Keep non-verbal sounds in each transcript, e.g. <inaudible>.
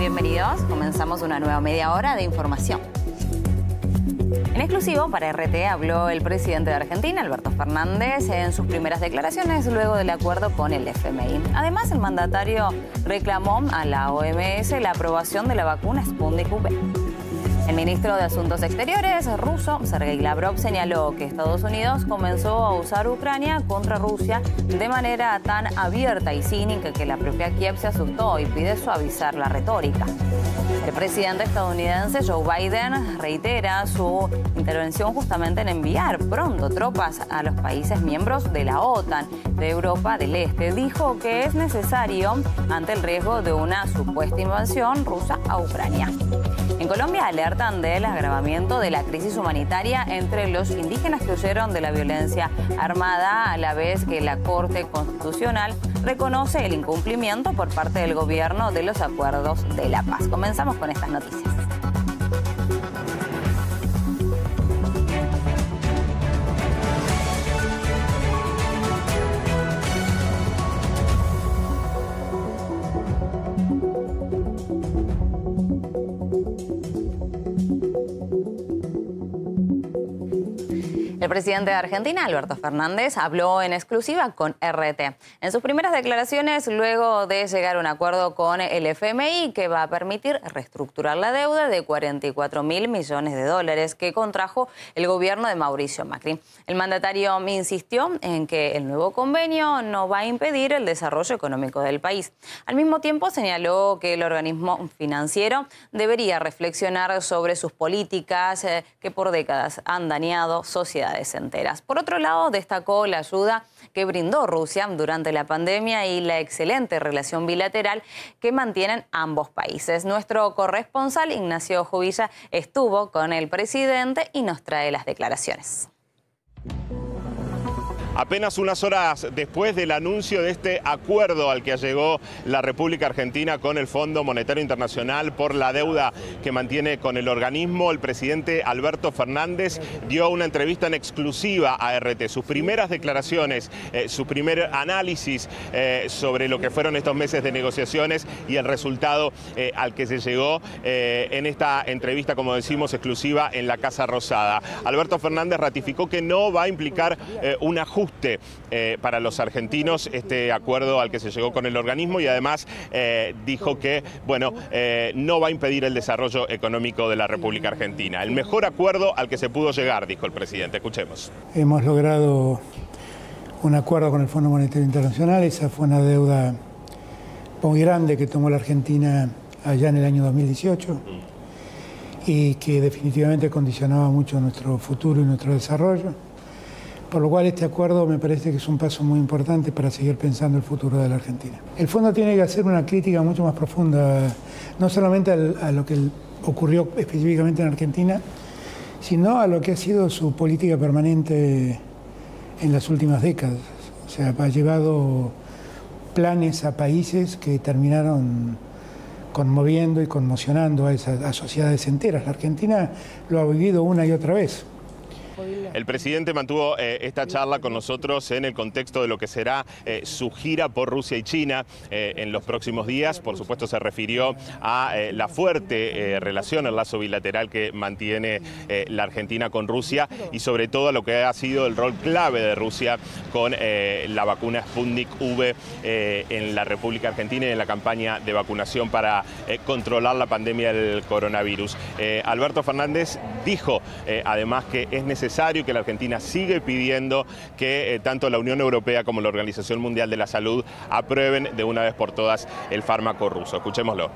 bienvenidos. Comenzamos una nueva media hora de información. En exclusivo para RT habló el presidente de Argentina, Alberto Fernández, en sus primeras declaraciones luego del acuerdo con el FMI. Además, el mandatario reclamó a la OMS la aprobación de la vacuna Sputnik V. El ministro de Asuntos Exteriores ruso, Sergei Lavrov, señaló que Estados Unidos comenzó a usar Ucrania contra Rusia de manera tan abierta y cínica que la propia Kiev se asustó y pide suavizar la retórica. El presidente estadounidense Joe Biden reitera su intervención justamente en enviar pronto tropas a los países miembros de la OTAN de Europa del Este. Dijo que es necesario ante el riesgo de una supuesta invasión rusa a Ucrania. En Colombia alertan del agravamiento de la crisis humanitaria entre los indígenas que huyeron de la violencia armada, a la vez que la Corte Constitucional reconoce el incumplimiento por parte del gobierno de los acuerdos de la paz. Comenzamos con estas noticias. Presidente de Argentina, Alberto Fernández, habló en exclusiva con RT. En sus primeras declaraciones, luego de llegar a un acuerdo con el FMI que va a permitir reestructurar la deuda de 44 mil millones de dólares que contrajo el gobierno de Mauricio Macri. El mandatario insistió en que el nuevo convenio no va a impedir el desarrollo económico del país. Al mismo tiempo, señaló que el organismo financiero debería reflexionar sobre sus políticas eh, que por décadas han dañado sociedades enteras. Por otro lado, destacó la ayuda que brindó Rusia durante la pandemia y la excelente relación bilateral que mantienen ambos países. Nuestro corresponsal Ignacio Jubilla estuvo con el presidente y nos trae las declaraciones. Apenas unas horas después del anuncio de este acuerdo al que llegó la República Argentina con el Fondo Monetario Internacional por la deuda que mantiene con el organismo, el presidente Alberto Fernández dio una entrevista en exclusiva a RT. Sus primeras declaraciones, eh, su primer análisis eh, sobre lo que fueron estos meses de negociaciones y el resultado eh, al que se llegó en esta entrevista, como decimos, exclusiva en la Casa Rosada. Alberto Fernández ratificó que no va a implicar un ajuste eh, para los argentinos este acuerdo al que se llegó con el organismo y además eh, dijo que bueno, eh, no va a impedir el desarrollo económico de la República Argentina. El mejor acuerdo al que se pudo llegar, dijo el presidente. Escuchemos. Hemos logrado un acuerdo con el Fondo Monetario Internacional, esa fue una deuda muy grande que tomó la Argentina allá en el año 2018 y que definitivamente condicionaba mucho nuestro futuro y nuestro desarrollo. Por lo cual este acuerdo me parece que es un paso muy importante para seguir pensando el futuro de la Argentina. El fondo tiene que hacer una crítica mucho más profunda, no solamente a lo que ocurrió específicamente en Argentina, sino a lo que ha sido su política permanente en las últimas décadas. O sea, ha llevado planes a países que terminaron conmoviendo y conmocionando a, esas, a sociedades enteras. La Argentina lo ha vivido una y otra vez. El presidente mantuvo eh, esta charla con nosotros en el contexto de lo que será eh, su gira por Rusia y China eh, en los próximos días. Por supuesto se refirió a la fuerte relación, el lazo bilateral que mantiene la Argentina con Rusia y sobre todo a lo que ha sido el rol clave de Rusia con la vacuna Sputnik V en la República Argentina y en la campaña de vacunación para controlar la pandemia del coronavirus. Alberto Fernández dijo además que es necesario necesario que la Argentina sigue pidiendo que eh, tanto la Unión Europea como la Organización Mundial de la Salud aprueben de una vez por todas el fármaco ruso. Escuchémoslo.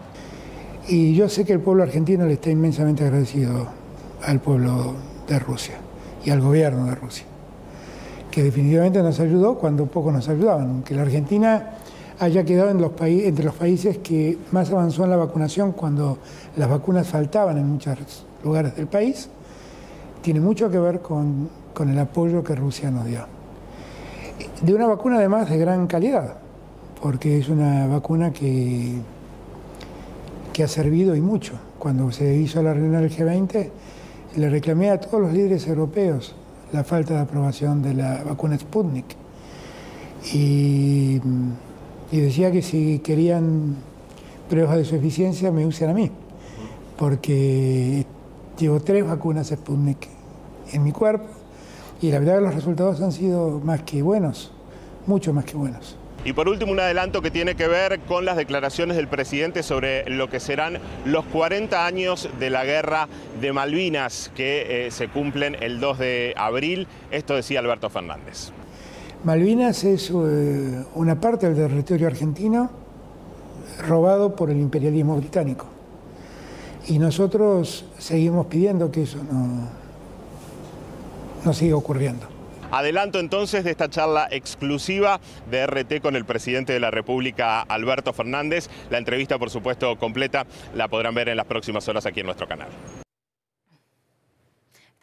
Y yo sé que el pueblo argentino le está inmensamente agradecido al pueblo de Rusia y al gobierno de Rusia, que definitivamente nos ayudó cuando poco nos ayudaban, aunque la Argentina haya quedado entre los países que más avanzó en la vacunación cuando las vacunas faltaban en muchos lugares del país tiene mucho que ver con, el apoyo que Rusia nos dio. De una vacuna además de gran calidad, porque es una vacuna que, que ha servido y mucho. Cuando se hizo la reunión del G20, le reclamé a todos los líderes europeos la falta de aprobación de la vacuna Sputnik. Y, y decía que si querían pruebas de su eficiencia me usen a mí, porque llevo tres vacunas Sputnik en mi cuerpo y la verdad que los resultados han sido más que buenos, mucho más que buenos. Y por último, un adelanto que tiene que ver con las declaraciones del presidente sobre lo que serán los 40 años de la guerra de Malvinas, que eh, se cumplen el 2 de abril. Esto decía Alberto Fernández. Malvinas es eh, una parte del territorio argentino robado por el imperialismo británico. Y nosotros seguimos pidiendo que eso no, no siga ocurriendo. Adelanto entonces de esta charla exclusiva de RT con el presidente de la República, Alberto Fernández. La entrevista, por supuesto, completa la podrán ver en las próximas horas aquí en nuestro canal.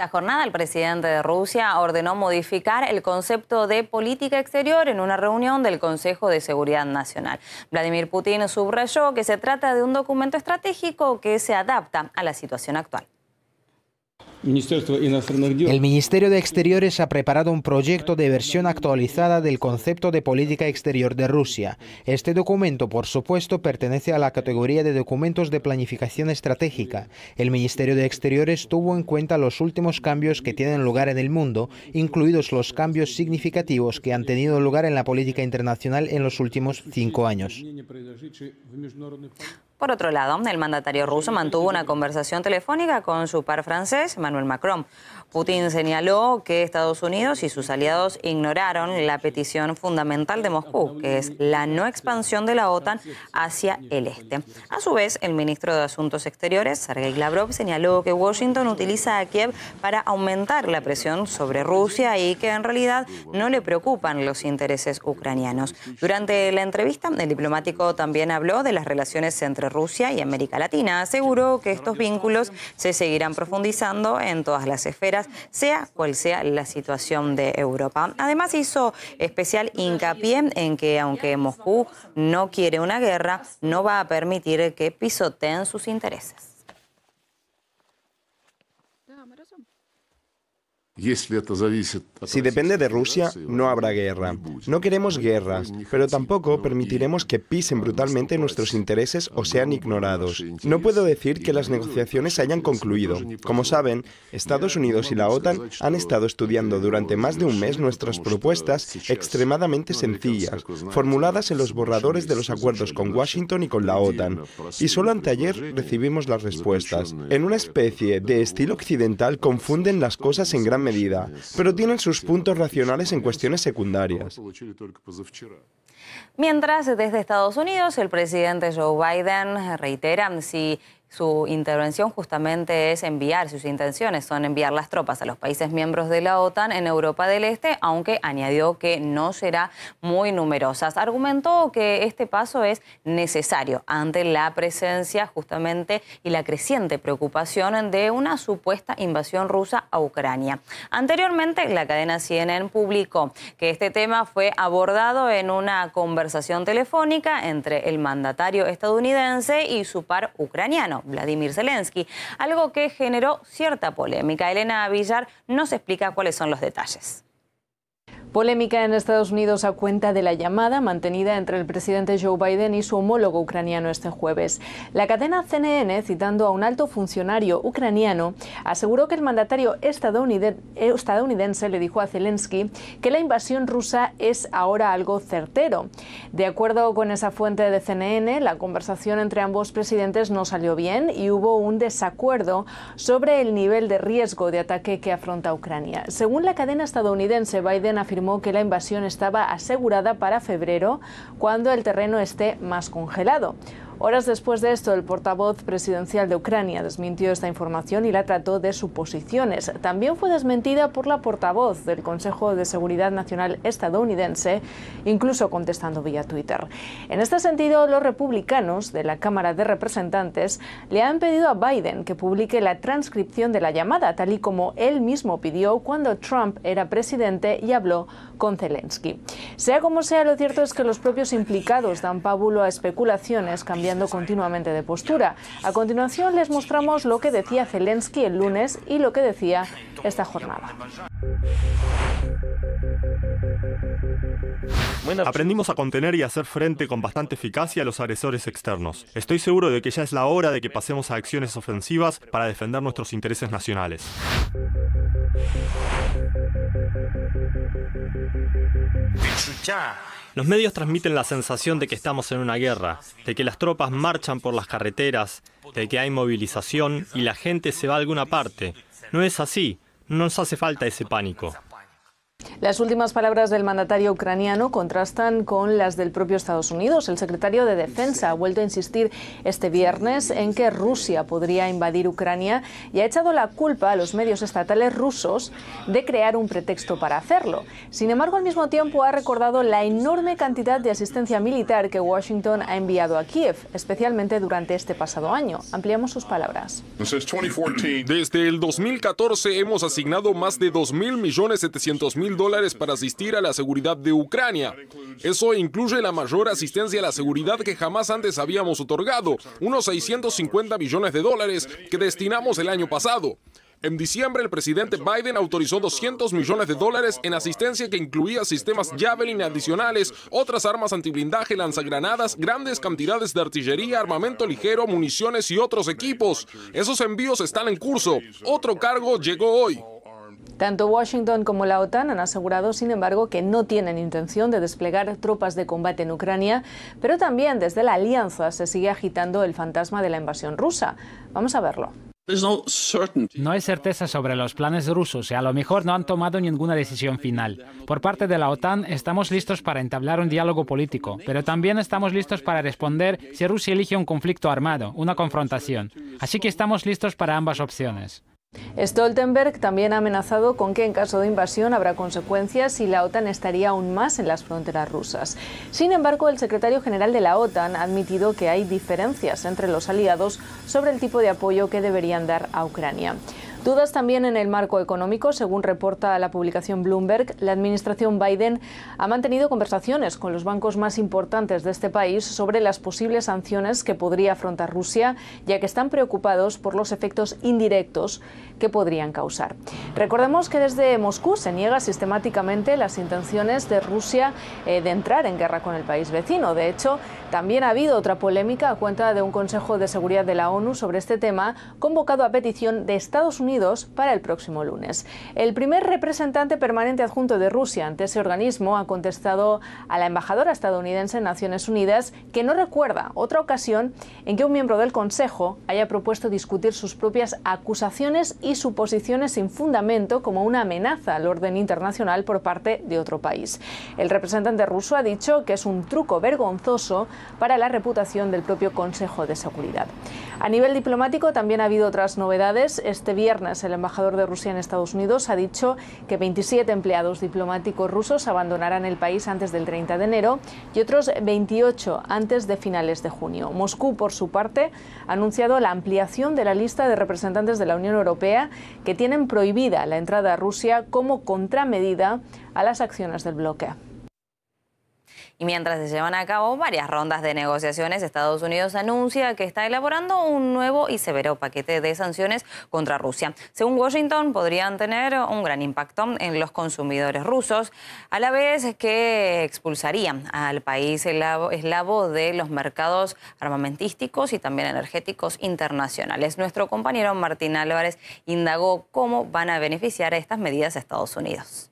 Esta jornada el presidente de Rusia ordenó modificar el concepto de política exterior en una reunión del Consejo de Seguridad Nacional. Vladimir Putin subrayó que se trata de un documento estratégico que se adapta a la situación actual. El Ministerio de Exteriores ha preparado un proyecto de versión actualizada del concepto de política exterior de Rusia. Este documento, por supuesto, pertenece a la categoría de documentos de planificación estratégica. El Ministerio de Exteriores tuvo en cuenta los últimos cambios que tienen lugar en el mundo, incluidos los cambios significativos que han tenido lugar en la política internacional en los últimos cinco años. Por otro lado, el mandatario ruso mantuvo una conversación telefónica con su par francés, Emmanuel Macron. Putin señaló que Estados Unidos y sus aliados ignoraron la petición fundamental de Moscú, que es la no expansión de la OTAN hacia el este. A su vez, el ministro de Asuntos Exteriores, Sergei Lavrov, señaló que Washington utiliza a Kiev para aumentar la presión sobre Rusia y que en realidad no le preocupan los intereses ucranianos. Durante la entrevista, el diplomático también habló de las relaciones entre Rusia y América Latina. Aseguró que estos vínculos se seguirán profundizando en todas las esferas sea cual sea la situación de Europa. Además hizo especial hincapié en que aunque Moscú no quiere una guerra, no va a permitir que pisoteen sus intereses. Si depende de Rusia, no habrá guerra. No queremos guerras, pero tampoco permitiremos que pisen brutalmente nuestros intereses o sean ignorados. No puedo decir que las negociaciones hayan concluido. Como saben, Estados Unidos y la OTAN han estado estudiando durante más de un mes nuestras propuestas extremadamente sencillas, formuladas en los borradores de los acuerdos con Washington y con la OTAN. Y solo anteayer recibimos las respuestas. En una especie de estilo occidental confunden las cosas en gran medida pero tienen sus puntos racionales en cuestiones secundarias. Mientras, desde Estados Unidos, el presidente Joe Biden reitera si su intervención justamente es enviar, sus intenciones son enviar las tropas a los países miembros de la OTAN en Europa del Este, aunque añadió que no será muy numerosas. Argumentó que este paso es necesario ante la presencia justamente y la creciente preocupación de una supuesta invasión rusa a Ucrania. Anteriormente, la cadena CNN publicó que este tema fue abordado en una conversación telefónica entre el mandatario estadounidense y su par ucraniano. Vladimir Zelensky, algo que generó cierta polémica. Elena Villar nos explica cuáles son los detalles. Polémica en Estados Unidos a cuenta de la llamada mantenida entre el presidente Joe Biden y su homólogo ucraniano este jueves. La cadena CNN, citando a un alto funcionario ucraniano, aseguró que el mandatario estadounidense le dijo a Zelensky que la invasión rusa es ahora algo certero. De acuerdo con esa fuente de CNN, la conversación entre ambos presidentes no salió bien y hubo un desacuerdo sobre el nivel de riesgo de ataque que afronta Ucrania. Según la cadena estadounidense, Biden afirmó que la invasión estaba asegurada para febrero, cuando el terreno esté más congelado. Horas después de esto, el portavoz presidencial de Ucrania desmintió esta información y la trató de suposiciones. También fue desmentida por la portavoz del Consejo de Seguridad Nacional estadounidense, incluso contestando vía Twitter. En este sentido, los republicanos de la Cámara de Representantes le han pedido a Biden que publique la transcripción de la llamada, tal y como él mismo pidió cuando Trump era presidente y habló con Zelensky. Sea como sea, lo cierto es que los propios implicados dan pábulo a especulaciones cambiando continuamente de postura. A continuación les mostramos lo que decía Zelensky el lunes y lo que decía esta jornada. Aprendimos a contener y hacer frente con bastante eficacia a los agresores externos. Estoy seguro de que ya es la hora de que pasemos a acciones ofensivas para defender nuestros intereses nacionales. Los medios transmiten la sensación de que estamos en una guerra, de que las tropas marchan por las carreteras, de que hay movilización y la gente se va a alguna parte. No es así, no nos hace falta ese pánico. Las últimas palabras del mandatario ucraniano contrastan con las del propio Estados Unidos. El secretario de Defensa ha vuelto a insistir este viernes en que Rusia podría invadir Ucrania y ha echado la culpa a los medios estatales rusos de crear un pretexto para hacerlo. Sin embargo, al mismo tiempo ha recordado la enorme cantidad de asistencia militar que Washington ha enviado a Kiev, especialmente durante este pasado año. Ampliamos sus palabras. <clears throat> Desde el 2014 hemos asignado más de 2.000 millones mil dólares para asistir a la seguridad de Ucrania. Eso incluye la mayor asistencia a la seguridad que jamás antes habíamos otorgado, unos 650 millones de dólares que destinamos el año pasado. En diciembre, el presidente Biden autorizó 200 millones de dólares en asistencia que incluía sistemas Javelin adicionales, otras armas antiblindaje, lanzagranadas, grandes cantidades de artillería, armamento ligero, municiones y otros equipos. Esos envíos están en curso. Otro cargo llegó hoy. Tanto Washington como la OTAN han asegurado, sin embargo, que no tienen intención de desplegar tropas de combate en Ucrania, pero también desde la alianza se sigue agitando el fantasma de la invasión rusa. Vamos a verlo. No hay certeza sobre los planes rusos y a lo mejor no han tomado ninguna decisión final. Por parte de la OTAN estamos listos para entablar un diálogo político, pero también estamos listos para responder si Rusia elige un conflicto armado, una confrontación. Así que estamos listos para ambas opciones. Stoltenberg también ha amenazado con que en caso de invasión habrá consecuencias y la OTAN estaría aún más en las fronteras rusas. Sin embargo, el secretario general de la OTAN ha admitido que hay diferencias entre los aliados sobre el tipo de apoyo que deberían dar a Ucrania. Dudas también en el marco económico. Según reporta la publicación Bloomberg, la administración Biden ha mantenido conversaciones con los bancos más importantes de este país sobre las posibles sanciones que podría afrontar Rusia, ya que están preocupados por los efectos indirectos que podrían causar. Recordemos que desde Moscú se niega sistemáticamente las intenciones de Rusia eh, de entrar en guerra con el país vecino. De hecho, también ha habido otra polémica a cuenta de un Consejo de Seguridad de la ONU sobre este tema, convocado a petición de Estados Unidos para el próximo lunes. El primer representante permanente adjunto de Rusia ante ese organismo ha contestado a la embajadora estadounidense en Naciones Unidas que no recuerda otra ocasión en que un miembro del Consejo haya propuesto discutir sus propias acusaciones y suposiciones sin fundamento como una amenaza al orden internacional por parte de otro país. El representante ruso ha dicho que es un truco vergonzoso para la reputación del propio Consejo de Seguridad. A nivel diplomático también ha habido otras novedades. Este viernes el embajador de Rusia en Estados Unidos ha dicho que 27 empleados diplomáticos rusos abandonarán el país antes del 30 de enero y otros 28 antes de finales de junio. Moscú, por su parte, ha anunciado la ampliación de la lista de representantes de la Unión Europea que tienen prohibida la entrada a Rusia como contramedida a las acciones del bloque. Y mientras se llevan a cabo varias rondas de negociaciones, Estados Unidos anuncia que está elaborando un nuevo y severo paquete de sanciones contra Rusia. Según Washington, podrían tener un gran impacto en los consumidores rusos, a la vez que expulsarían al país eslavo de los mercados armamentísticos y también energéticos internacionales. Nuestro compañero Martín Álvarez indagó cómo van a beneficiar estas medidas a Estados Unidos.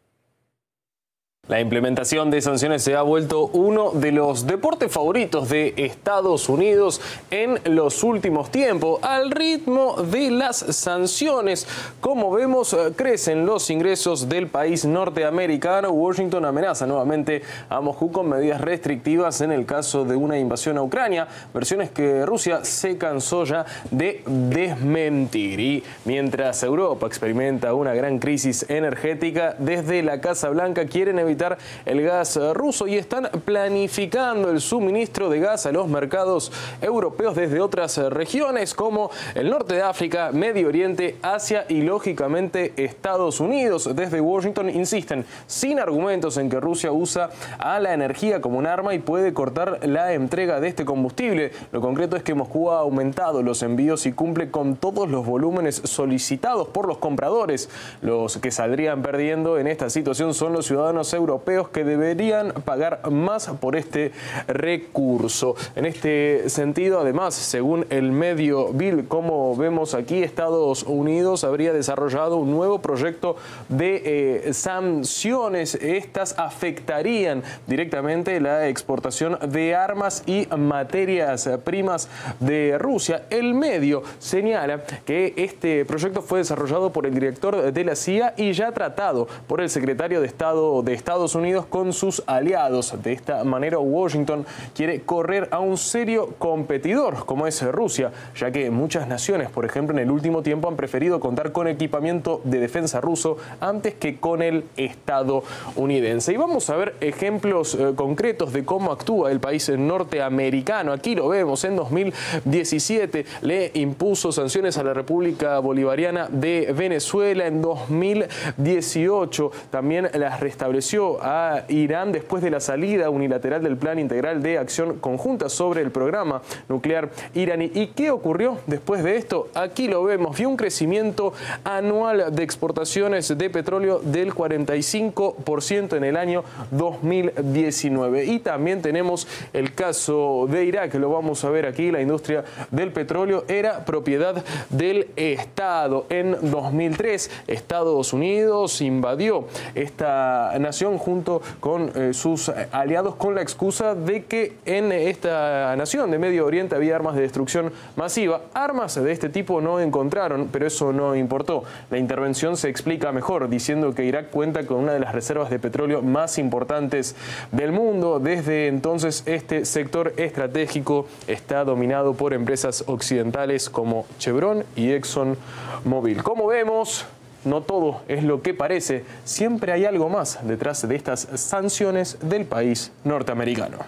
La implementación de sanciones se ha vuelto uno de los deportes favoritos de Estados Unidos en los últimos tiempos. Al ritmo de las sanciones, como vemos, crecen los ingresos del país norteamericano. Washington amenaza nuevamente a Moscú con medidas restrictivas en el caso de una invasión a Ucrania, versiones que Rusia se cansó ya de desmentir. Y mientras Europa experimenta una gran crisis energética, desde la Casa Blanca quieren evitar el gas ruso y están planificando el suministro de gas a los mercados europeos desde otras regiones como el norte de África, Medio Oriente, Asia y lógicamente Estados Unidos. Desde Washington insisten sin argumentos en que Rusia usa a la energía como un arma y puede cortar la entrega de este combustible. Lo concreto es que Moscú ha aumentado los envíos y cumple con todos los volúmenes solicitados por los compradores. Los que saldrían perdiendo en esta situación son los ciudadanos europeos que deberían pagar más por este recurso. En este sentido, además, según el medio Bill, como vemos aquí, Estados Unidos habría desarrollado un nuevo proyecto de eh, sanciones. Estas afectarían directamente la exportación de armas y materias primas de Rusia. El medio señala que este proyecto fue desarrollado por el director de la CIA y ya tratado por el secretario de Estado de Estados Unidos con sus aliados. De esta manera, Washington quiere correr a un serio competidor como es Rusia, ya que muchas naciones, por ejemplo, en el último tiempo han preferido contar con equipamiento de defensa ruso antes que con el estadounidense. Y vamos a ver ejemplos eh, concretos de cómo actúa el país norteamericano. Aquí lo vemos, en 2017 le impuso sanciones a la República Bolivariana de Venezuela, en 2018 también las restableció a Irán después de la salida unilateral del Plan Integral de Acción Conjunta sobre el programa nuclear iraní. ¿Y qué ocurrió después de esto? Aquí lo vemos, vio un crecimiento anual de exportaciones de petróleo del 45% en el año 2019. Y también tenemos el caso de Irak, lo vamos a ver aquí, la industria del petróleo era propiedad del Estado. En 2003, Estados Unidos invadió esta nación junto con eh, sus aliados con la excusa de que en esta nación de Medio Oriente había armas de destrucción masiva. Armas de este tipo no encontraron, pero eso no importó. La intervención se explica mejor diciendo que Irak cuenta con una de las reservas de petróleo más importantes del mundo. Desde entonces este sector estratégico está dominado por empresas occidentales como Chevron y ExxonMobil. Como vemos, no todo es lo que parece, siempre hay algo más detrás de estas sanciones del país norteamericano.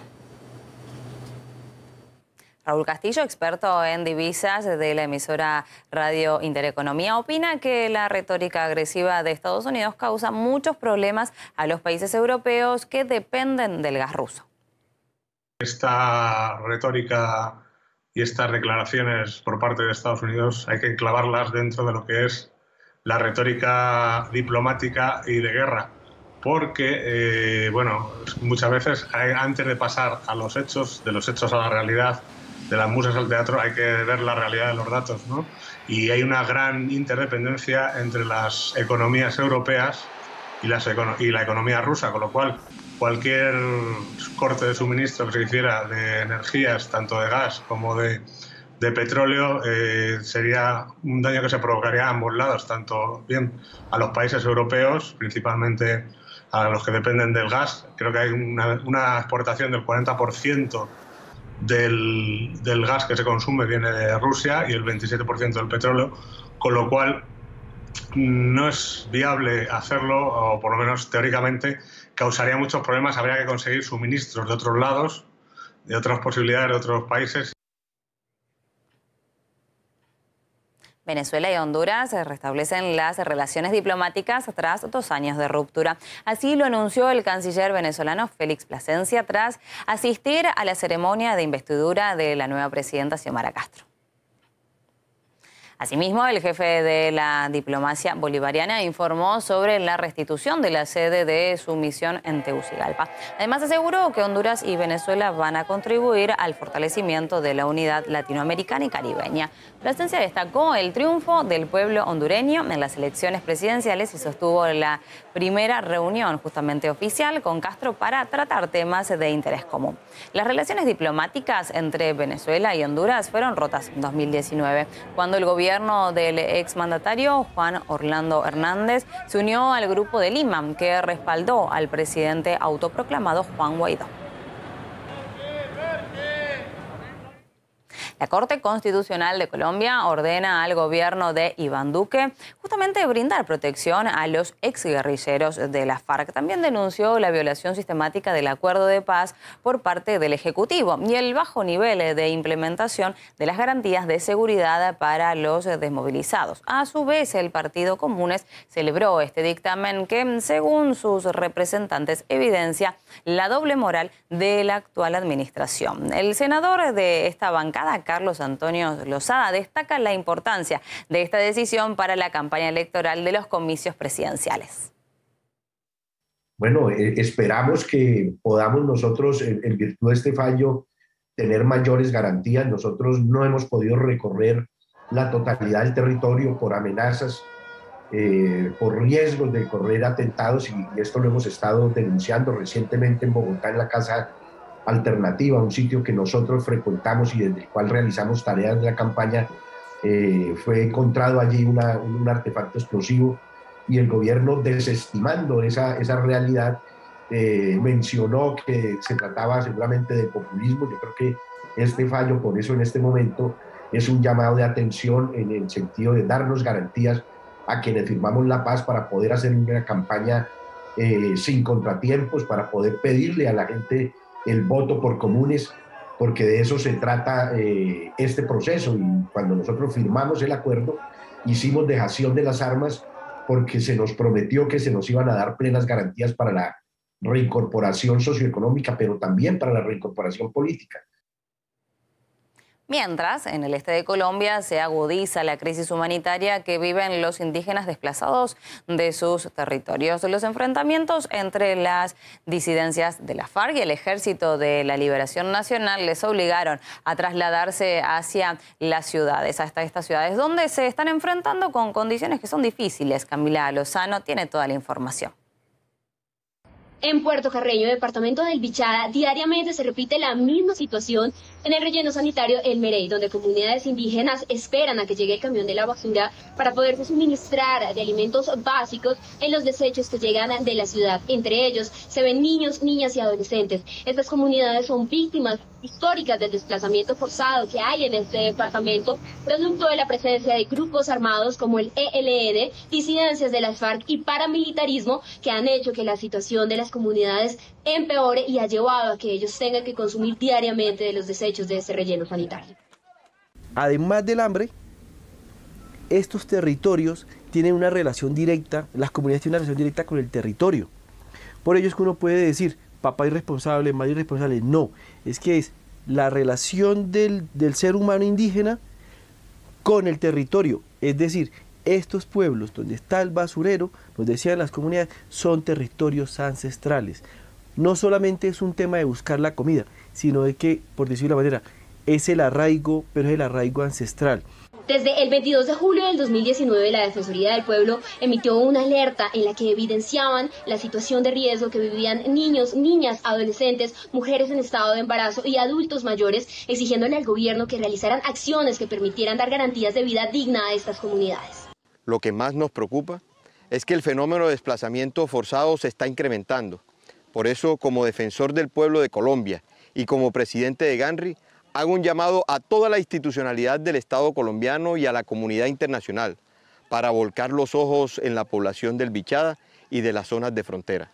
Raúl Castillo, experto en divisas de la emisora Radio Intereconomía, opina que la retórica agresiva de Estados Unidos causa muchos problemas a los países europeos que dependen del gas ruso. Esta retórica y estas declaraciones por parte de Estados Unidos hay que enclavarlas dentro de lo que es la retórica diplomática y de guerra, porque, eh, bueno, muchas veces antes de pasar a los hechos, de los hechos a la realidad, de las musas al teatro, hay que ver la realidad de los datos, ¿no? Y hay una gran interdependencia entre las economías europeas y, y la economía rusa, con lo cual cualquier corte de suministro que se hiciera de energías, tanto de gas como de de petróleo eh, sería un daño que se provocaría a ambos lados, tanto bien a los países europeos, principalmente a los que dependen del gas. Creo que hay una, exportación del 40% del, del, gas que se consume viene de Rusia y el 27% del petróleo, con lo cual no es viable hacerlo, o por lo menos teóricamente causaría muchos problemas. Habría que conseguir suministros de otros lados, de otras posibilidades de otros países. Venezuela y Honduras restablecen las relaciones diplomáticas tras dos años de ruptura. Así lo anunció el canciller venezolano Félix Plasencia tras asistir a la ceremonia de investidura de la nueva presidenta Xiomara Castro. Asimismo, el jefe de la diplomacia bolivariana informó sobre la restitución de la sede de su misión en Tegucigalpa. Además, aseguró que Honduras y Venezuela van a contribuir al fortalecimiento de la unidad latinoamericana y caribeña. Plasencia destacó el triunfo del pueblo hondureño en las elecciones presidenciales y sostuvo la primera reunión justamente oficial con Castro para tratar temas de interés común. Las relaciones diplomáticas entre Venezuela y Honduras fueron rotas en 2019, cuando el gobierno del exmandatario Juan Orlando Hernández se unió al grupo de Lima, que respaldó al presidente autoproclamado Juan Guaidó. La Corte Constitucional de Colombia ordena al gobierno de Iván Duque justamente brindar protección a los exguerrilleros de la FARC. También denunció la violación sistemática del acuerdo de paz por parte del Ejecutivo y el bajo nivel de implementación de las garantías de seguridad para los desmovilizados. A su vez, el Partido Comunes celebró este dictamen que, según sus representantes, evidencia la doble moral de la actual administración. El senador de esta bancada, Carlos Antonio Lozada destaca la importancia de esta decisión para la campaña electoral de los comicios presidenciales. bueno, eh, esperamos que podamos nosotros, en, virtud de este fallo, tener mayores garantías. Nosotros no hemos podido recorrer la totalidad del territorio por amenazas, eh, por riesgos de correr atentados y, esto lo hemos estado denunciando recientemente en Bogotá en la Casa Alternativa, un sitio que nosotros frecuentamos y desde el cual realizamos tareas de la campaña. Eh, fue encontrado allí un artefacto explosivo y el gobierno desestimando esa, esa realidad eh, mencionó que se trataba seguramente de populismo. Yo creo que este fallo, por eso en este momento, es un llamado de atención en el sentido de darnos garantías a quienes firmamos la paz para poder hacer una campaña eh, sin contratiempos, para poder pedirle a la gente el voto por comunes, porque de eso se trata eh, este proceso. Y cuando nosotros firmamos el acuerdo, hicimos dejación de las armas porque se nos prometió que se nos iban a dar plenas garantías para la reincorporación socioeconómica, pero también para la reincorporación política. Mientras, en el este de Colombia se agudiza la crisis humanitaria que viven los indígenas desplazados de sus territorios. Los enfrentamientos entre las disidencias de la FARC y el Ejército de la Liberación Nacional les obligaron a trasladarse hacia las ciudades, hasta estas ciudades, donde se están enfrentando con condiciones que son difíciles. Camila Lozano tiene toda la información. En Puerto Carreño, departamento del Bichada, diariamente se repite la misma situación en el relleno sanitario El Merey, donde comunidades indígenas esperan a que llegue el camión de la basura para poder suministrar de alimentos básicos en los desechos que llegan de la ciudad. Entre ellos se ven niños, niñas y adolescentes. Estas comunidades son víctimas históricas del desplazamiento forzado que hay en este departamento, producto de la presencia de grupos armados como el ELN, disidencias de las FARC y paramilitarismo que han hecho que la situación de las comunidades empeore y ha llevado a que ellos tengan que consumir diariamente de los desechos de ese relleno sanitario. Además del hambre, estos territorios tienen una relación directa, las comunidades tienen una relación directa con el territorio. Por ello es que uno puede decir, papá irresponsable, madre irresponsable. No, es que es la relación del, del ser humano indígena con el territorio. Es decir, estos pueblos donde está el basurero, nos decían las comunidades, son territorios ancestrales. No solamente es un tema de buscar la comida, sino de que, por decirlo de la manera, es el arraigo, pero es el arraigo ancestral. Desde el 22 de julio del 2019, la Defensoría del Pueblo emitió una alerta en la que evidenciaban la situación de riesgo que vivían niños, niñas, adolescentes, mujeres en estado de embarazo y adultos mayores, exigiéndole al gobierno que realizaran acciones que permitieran dar garantías de vida digna a estas comunidades. Lo que más nos preocupa es que el fenómeno de desplazamiento forzado se está incrementando. Por eso, como defensor del pueblo de Colombia y como presidente de GANRI, hago un llamado a toda la institucionalidad del Estado colombiano y a la comunidad internacional para volcar los ojos en la población del Bichada y de las zonas de frontera.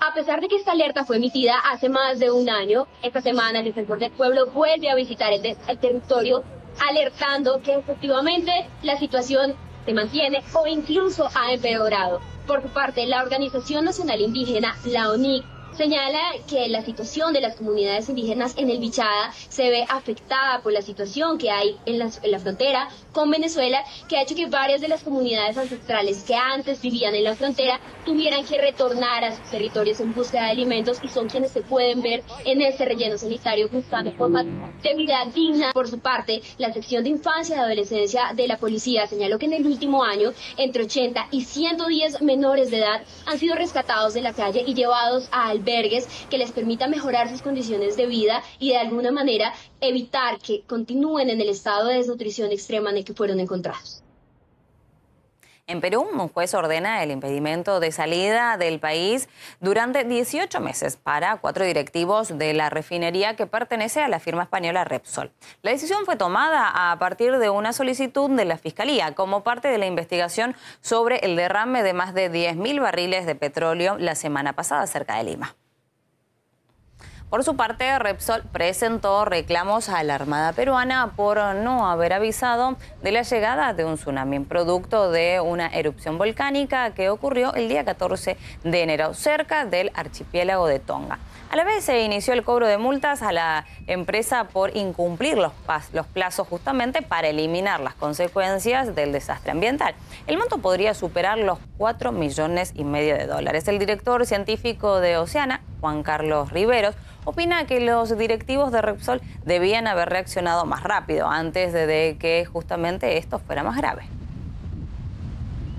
A pesar de que esta alerta fue emitida hace más de un año, esta semana el defensor del pueblo vuelve a visitar el, el territorio alertando que efectivamente la situación se mantiene o incluso ha empeorado. Por su parte, la Organización Nacional Indígena, la ONIC, señala que la situación de las comunidades indígenas en el Bichada se ve afectada por la situación que hay en la, en la, frontera con Venezuela, que ha hecho que varias de las comunidades ancestrales que antes vivían en la frontera tuvieran que retornar a sus territorios en búsqueda de alimentos y son quienes se pueden ver en este relleno sanitario buscando de vida digna. Por su parte, la sección de infancia y adolescencia de la policía señaló que en el último año entre 80 y 110 menores de edad han sido rescatados de la calle y llevados al albergues que les permita mejorar sus condiciones de vida y de alguna manera evitar que continúen en el estado de desnutrición extrema en el que fueron encontrados. En Perú, un juez ordena el impedimento de salida del país durante 18 meses para cuatro directivos de la refinería que pertenece a la firma española Repsol. La decisión fue tomada a partir de una solicitud de la Fiscalía como parte de la investigación sobre el derrame de más de 10.000 barriles de petróleo la semana pasada cerca de Lima. Por su parte, Repsol presentó reclamos a la Armada peruana por no haber avisado de la llegada de un tsunami, producto de una erupción volcánica que ocurrió el día 14 de enero cerca del archipiélago de Tonga. A la vez se inició el cobro de multas a la empresa por incumplir los, plazos justamente para eliminar las consecuencias del desastre ambiental. El monto podría superar los 4 millones y medio de dólares. El director científico de Oceana, Juan Carlos Riveros, opina que los directivos de Repsol debían haber reaccionado más rápido antes de que justamente esto fuera más grave.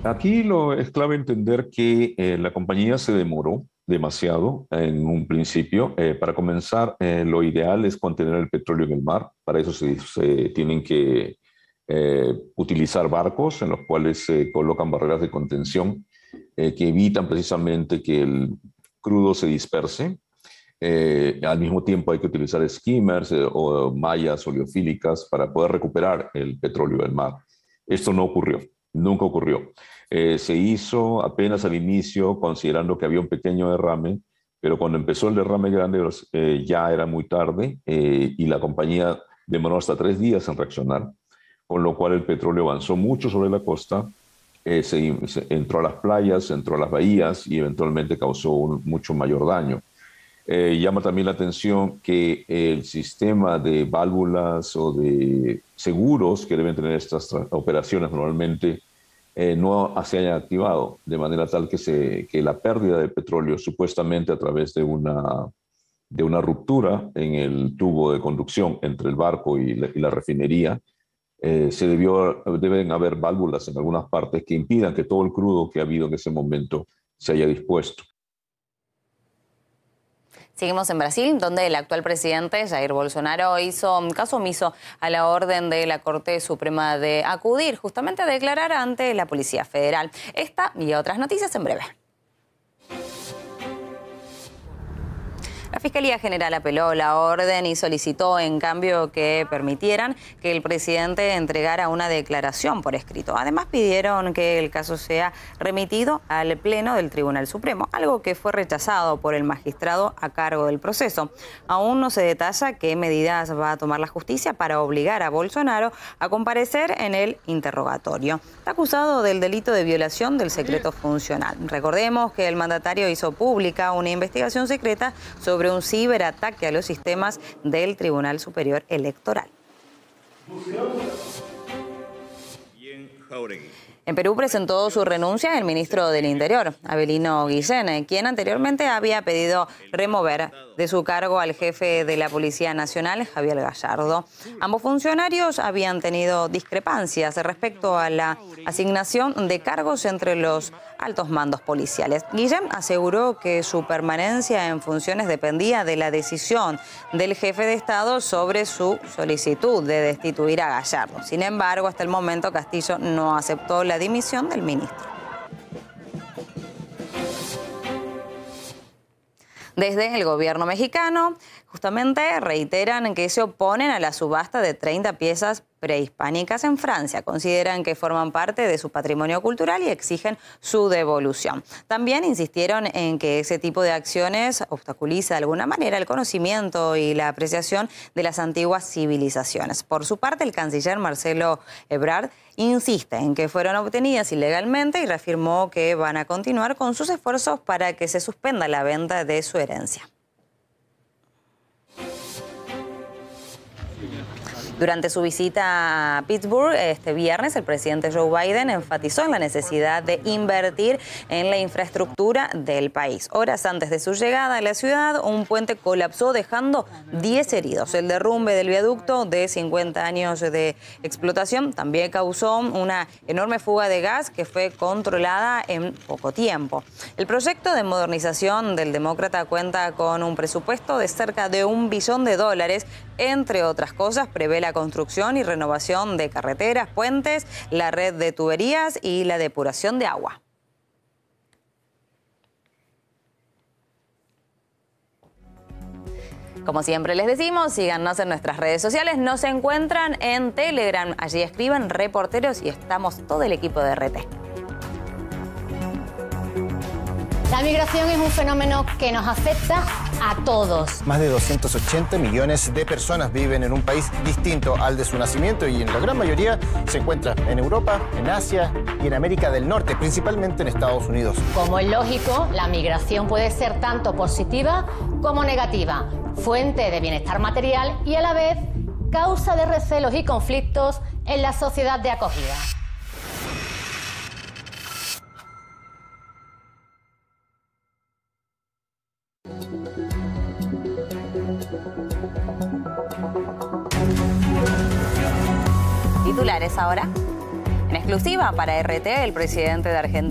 Aquí lo es clave entender que eh, la compañía se demoró demasiado en un principio. Eh, para comenzar, eh, lo ideal es contener el petróleo en el mar. Para eso se, tienen que eh, utilizar barcos en los cuales se colocan barreras de contención que evitan precisamente que el crudo se disperse. Al mismo tiempo hay que utilizar skimmers o mallas oleofílicas para poder recuperar el petróleo del mar. Esto no ocurrió, nunca ocurrió. Eh, se hizo apenas al inicio considerando que había un pequeño derrame, pero cuando empezó el derrame grande eh, ya era muy tarde eh, y la compañía demoró hasta tres días en reaccionar, con lo cual el petróleo avanzó mucho sobre la costa, entró a las playas, entró a las bahías y eventualmente causó un mucho mayor daño. Llama también la atención que el sistema de válvulas o de seguros que deben tener estas operaciones normalmente eh, no se haya activado, de manera tal que, se, que la pérdida de petróleo, supuestamente a través de una, de una ruptura en el tubo de conducción entre el barco y la, refinería, eh, se debió, deben haber válvulas en algunas partes que impidan que todo el crudo que ha habido en ese momento se haya dispuesto. Seguimos en Brasil, donde el actual presidente Jair Bolsonaro hizo caso omiso a la orden de la Corte Suprema de acudir justamente a declarar ante la Policía Federal. Esta y otras noticias en breve. La Fiscalía General apeló la orden y solicitó en cambio que permitieran que el presidente entregara una declaración por escrito. Además pidieron que el caso sea remitido al Pleno del Tribunal Supremo, algo que fue rechazado por el magistrado a cargo del proceso. Aún no se detalla qué medidas va a tomar la justicia para obligar a Bolsonaro a comparecer en el interrogatorio. Está acusado del delito de violación del secreto funcional. Recordemos que el mandatario hizo pública una investigación secreta sobre un ciberataque a los sistemas del Tribunal Superior Electoral. En Perú presentó su renuncia el ministro del Interior, Abelino Guillén, quien anteriormente había pedido remover de su cargo al jefe de la Policía Nacional, Javier Gallardo. Ambos funcionarios habían tenido discrepancias respecto a la asignación de cargos entre los altos mandos policiales. Guillén aseguró que su permanencia en funciones dependía de la decisión del jefe de Estado sobre su solicitud de destituir a Gallardo. Sin embargo, hasta el momento Castillo no aceptó la dimisión del ministro. Desde el gobierno mexicano justamente reiteran que se oponen a la subasta de 30 piezas prehispánicas en Francia. Consideran que forman parte de su patrimonio cultural y exigen su devolución. También insistieron en que ese tipo de acciones obstaculiza de alguna manera el conocimiento y la apreciación de las antiguas civilizaciones. Por su parte, el canciller Marcelo Ebrard insiste en que fueron obtenidas ilegalmente y reafirmó que van a continuar con sus esfuerzos para que se suspenda la venta de su herencia. Durante su visita a Pittsburgh este viernes, el presidente Joe Biden enfatizó en la necesidad de invertir en la infraestructura del país. Horas antes de su llegada a la ciudad, un puente colapsó dejando 10 heridos. El derrumbe del viaducto de 50 años de explotación también causó una enorme fuga de gas que fue controlada en poco tiempo. El proyecto de modernización del demócrata cuenta con un presupuesto de cerca de un billón de dólares. Entre otras cosas, prevé la construcción y renovación de carreteras, puentes, la red de tuberías y la depuración de agua. Como siempre les decimos, síganos en nuestras redes sociales, nos encuentran en Telegram, allí escriben reporteros y estamos todo el equipo de RT. La migración es un fenómeno que nos afecta a todos. Más de 280 millones de personas viven en un país distinto al de su nacimiento y en la gran mayoría se encuentra en Europa, en Asia y en América del Norte, principalmente en Estados Unidos. Como es lógico, la migración puede ser tanto positiva como negativa, fuente de bienestar material y a la vez causa de recelos y conflictos en la sociedad de acogida. Ahora. En exclusiva para RT, el presidente de Argentina.